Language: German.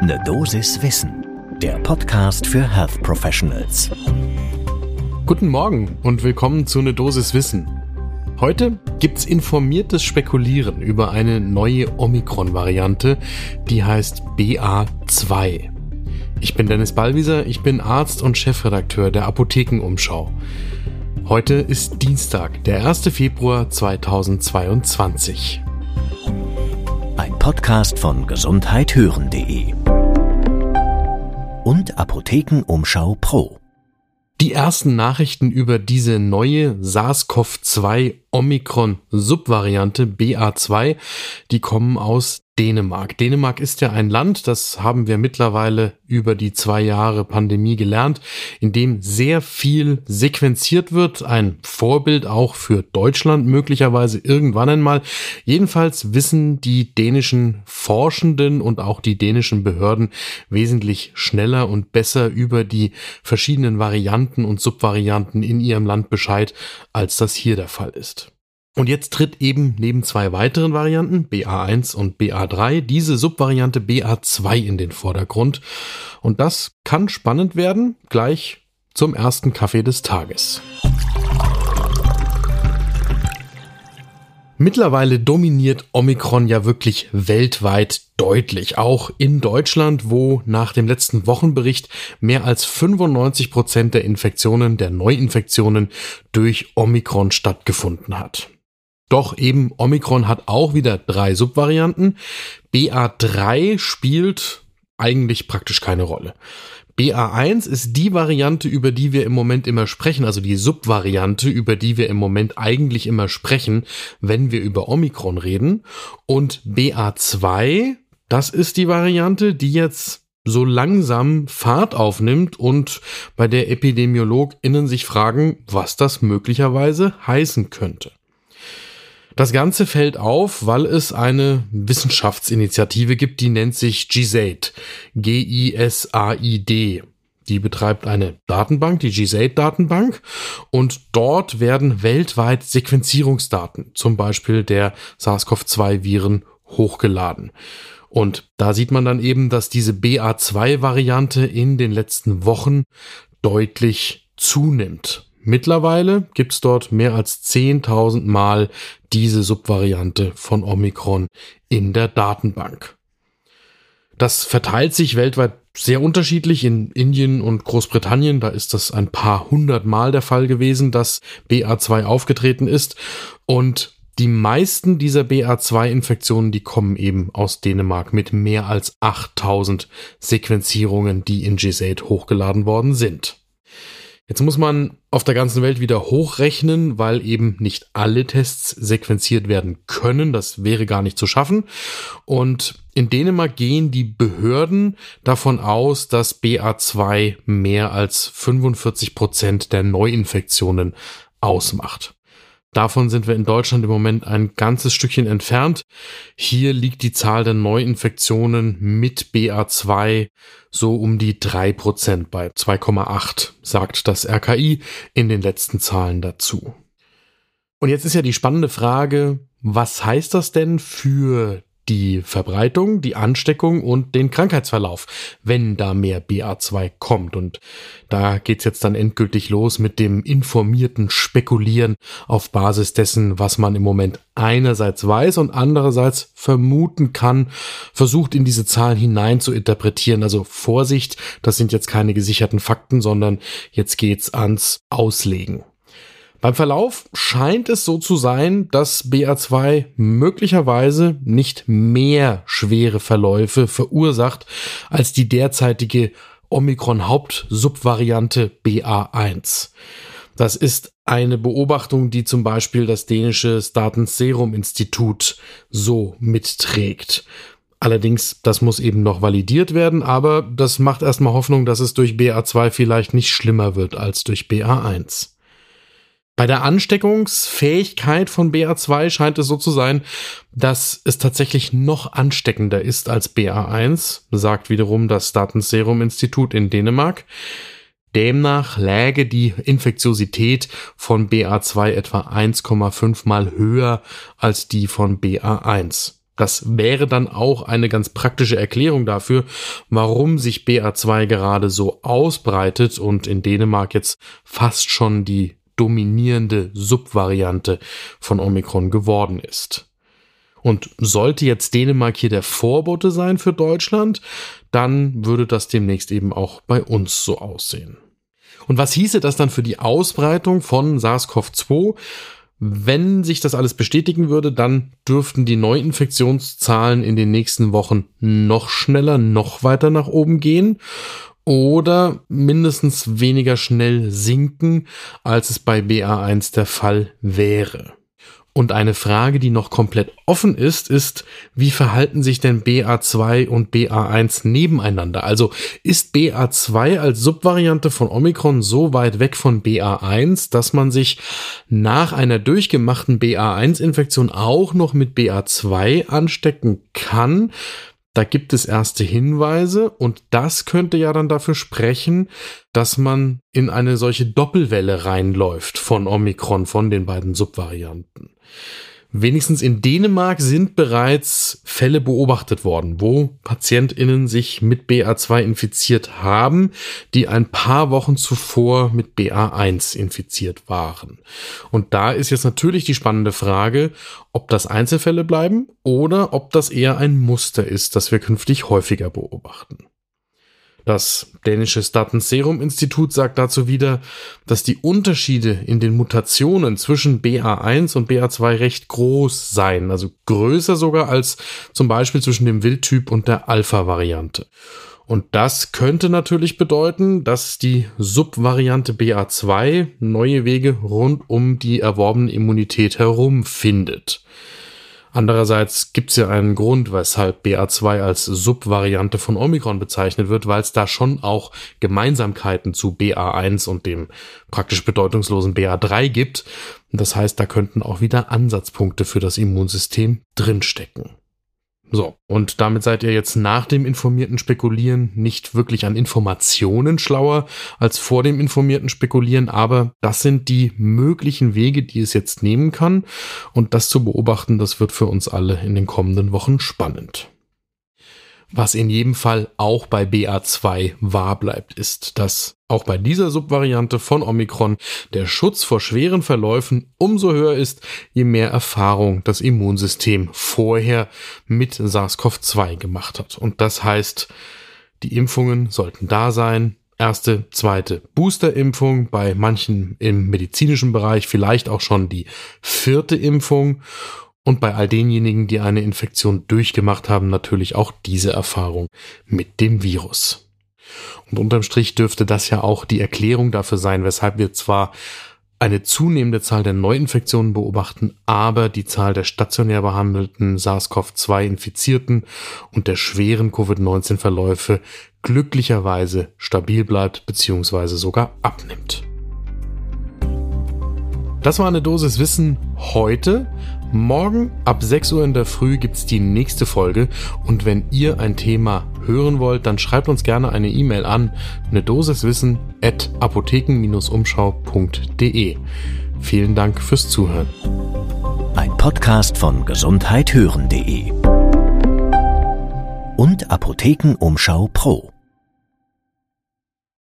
Ne Dosis Wissen, der Podcast für Health Professionals. Guten Morgen und willkommen zu Ne Dosis Wissen. Heute gibt's informiertes Spekulieren über eine neue Omikron-Variante, die heißt BA2. Ich bin Dennis Ballwieser, ich bin Arzt und Chefredakteur der Apothekenumschau. Heute ist Dienstag, der 1. Februar 2022. Ein Podcast von gesundheithören.de und Apothekenumschau Pro. Die ersten Nachrichten über diese neue SARS-CoV-2 Omikron-Subvariante BA2, die kommen aus Dänemark. Dänemark ist ja ein Land, das haben wir mittlerweile über die zwei Jahre Pandemie gelernt, in dem sehr viel sequenziert wird. Ein Vorbild auch für Deutschland möglicherweise irgendwann einmal. Jedenfalls wissen die dänischen Forschenden und auch die dänischen Behörden wesentlich schneller und besser über die verschiedenen Varianten und Subvarianten in ihrem Land Bescheid, als das hier der Fall ist. Und jetzt tritt eben neben zwei weiteren Varianten, BA1 und BA3, diese Subvariante BA2 in den Vordergrund. Und das kann spannend werden, gleich zum ersten Kaffee des Tages. Mittlerweile dominiert Omikron ja wirklich weltweit deutlich, auch in Deutschland, wo nach dem letzten Wochenbericht mehr als 95 Prozent der Infektionen, der Neuinfektionen durch Omikron stattgefunden hat. Doch eben Omikron hat auch wieder drei Subvarianten. BA3 spielt eigentlich praktisch keine Rolle. BA1 ist die Variante, über die wir im Moment immer sprechen, also die Subvariante, über die wir im Moment eigentlich immer sprechen, wenn wir über Omikron reden. Und BA2, das ist die Variante, die jetzt so langsam Fahrt aufnimmt und bei der EpidemiologInnen sich fragen, was das möglicherweise heißen könnte. Das Ganze fällt auf, weil es eine Wissenschaftsinitiative gibt, die nennt sich GISAID. G-I-S-A-I-D. Die betreibt eine Datenbank, die GISAID-Datenbank, und dort werden weltweit Sequenzierungsdaten, zum Beispiel der SARS-CoV-2-Viren, hochgeladen. Und da sieht man dann eben, dass diese BA2-Variante in den letzten Wochen deutlich zunimmt. Mittlerweile gibt's dort mehr als 10.000 Mal diese Subvariante von Omikron in der Datenbank. Das verteilt sich weltweit sehr unterschiedlich. In Indien und Großbritannien, da ist das ein paar hundert Mal der Fall gewesen, dass BA2 aufgetreten ist. Und die meisten dieser BA2-Infektionen, die kommen eben aus Dänemark mit mehr als 8000 Sequenzierungen, die in GSAID hochgeladen worden sind. Jetzt muss man auf der ganzen Welt wieder hochrechnen, weil eben nicht alle Tests sequenziert werden können. Das wäre gar nicht zu schaffen. Und in Dänemark gehen die Behörden davon aus, dass BA2 mehr als 45 Prozent der Neuinfektionen ausmacht. Davon sind wir in Deutschland im Moment ein ganzes Stückchen entfernt. Hier liegt die Zahl der Neuinfektionen mit BA2 so um die drei Prozent bei 2,8, sagt das RKI in den letzten Zahlen dazu. Und jetzt ist ja die spannende Frage, was heißt das denn für die Verbreitung, die Ansteckung und den Krankheitsverlauf, wenn da mehr BA2 kommt. Und da geht's jetzt dann endgültig los mit dem informierten Spekulieren auf Basis dessen, was man im Moment einerseits weiß und andererseits vermuten kann, versucht in diese Zahlen hinein zu interpretieren. Also Vorsicht, das sind jetzt keine gesicherten Fakten, sondern jetzt geht's ans Auslegen. Beim Verlauf scheint es so zu sein, dass BA2 möglicherweise nicht mehr schwere Verläufe verursacht als die derzeitige Omikron-Hauptsubvariante BA1. Das ist eine Beobachtung, die zum Beispiel das dänische Statens Serum Institut so mitträgt. Allerdings, das muss eben noch validiert werden, aber das macht erstmal Hoffnung, dass es durch BA2 vielleicht nicht schlimmer wird als durch BA1. Bei der Ansteckungsfähigkeit von BA2 scheint es so zu sein, dass es tatsächlich noch ansteckender ist als BA1, sagt wiederum das Datenserum Institut in Dänemark. Demnach läge die Infektiosität von BA2 etwa 1,5 mal höher als die von BA1. Das wäre dann auch eine ganz praktische Erklärung dafür, warum sich BA2 gerade so ausbreitet und in Dänemark jetzt fast schon die dominierende Subvariante von Omikron geworden ist. Und sollte jetzt Dänemark hier der Vorbote sein für Deutschland, dann würde das demnächst eben auch bei uns so aussehen. Und was hieße das dann für die Ausbreitung von SARS-CoV-2? Wenn sich das alles bestätigen würde, dann dürften die Neuinfektionszahlen in den nächsten Wochen noch schneller, noch weiter nach oben gehen oder mindestens weniger schnell sinken, als es bei BA1 der Fall wäre. Und eine Frage, die noch komplett offen ist, ist, wie verhalten sich denn BA2 und BA1 nebeneinander? Also ist BA2 als Subvariante von Omikron so weit weg von BA1, dass man sich nach einer durchgemachten BA1-Infektion auch noch mit BA2 anstecken kann? Da gibt es erste Hinweise und das könnte ja dann dafür sprechen, dass man in eine solche Doppelwelle reinläuft von Omikron, von den beiden Subvarianten. Wenigstens in Dänemark sind bereits Fälle beobachtet worden, wo PatientInnen sich mit BA2 infiziert haben, die ein paar Wochen zuvor mit BA1 infiziert waren. Und da ist jetzt natürlich die spannende Frage, ob das Einzelfälle bleiben oder ob das eher ein Muster ist, das wir künftig häufiger beobachten. Das dänische Staten-Serum-Institut sagt dazu wieder, dass die Unterschiede in den Mutationen zwischen BA1 und BA2 recht groß seien, also größer sogar als zum Beispiel zwischen dem Wildtyp und der Alpha-Variante. Und das könnte natürlich bedeuten, dass die Subvariante BA2 neue Wege rund um die erworbene Immunität herum findet. Andererseits gibt es ja einen Grund, weshalb BA2 als Subvariante von Omikron bezeichnet wird, weil es da schon auch Gemeinsamkeiten zu BA1 und dem praktisch bedeutungslosen BA3 gibt. Das heißt, da könnten auch wieder Ansatzpunkte für das Immunsystem drinstecken. So, und damit seid ihr jetzt nach dem informierten Spekulieren nicht wirklich an Informationen schlauer als vor dem informierten Spekulieren, aber das sind die möglichen Wege, die es jetzt nehmen kann. Und das zu beobachten, das wird für uns alle in den kommenden Wochen spannend. Was in jedem Fall auch bei BA2 wahr bleibt, ist, dass auch bei dieser Subvariante von Omikron der Schutz vor schweren Verläufen umso höher ist, je mehr Erfahrung das Immunsystem vorher mit SARS-CoV-2 gemacht hat. Und das heißt, die Impfungen sollten da sein. Erste, zweite Boosterimpfung, bei manchen im medizinischen Bereich vielleicht auch schon die vierte Impfung und bei all denjenigen, die eine Infektion durchgemacht haben, natürlich auch diese Erfahrung mit dem Virus. Und unterm Strich dürfte das ja auch die Erklärung dafür sein, weshalb wir zwar eine zunehmende Zahl der Neuinfektionen beobachten, aber die Zahl der stationär behandelten SARS-CoV-2-Infizierten und der schweren Covid-19-Verläufe glücklicherweise stabil bleibt bzw. sogar abnimmt. Das war eine Dosis Wissen heute. Morgen ab 6 Uhr in der Früh gibt's die nächste Folge und wenn ihr ein Thema hören wollt, dann schreibt uns gerne eine E-Mail an eine Dosis Wissen at apotheken-umschau.de. Vielen Dank fürs Zuhören. Ein Podcast von gesundheithören.de und Apothekenumschau Pro.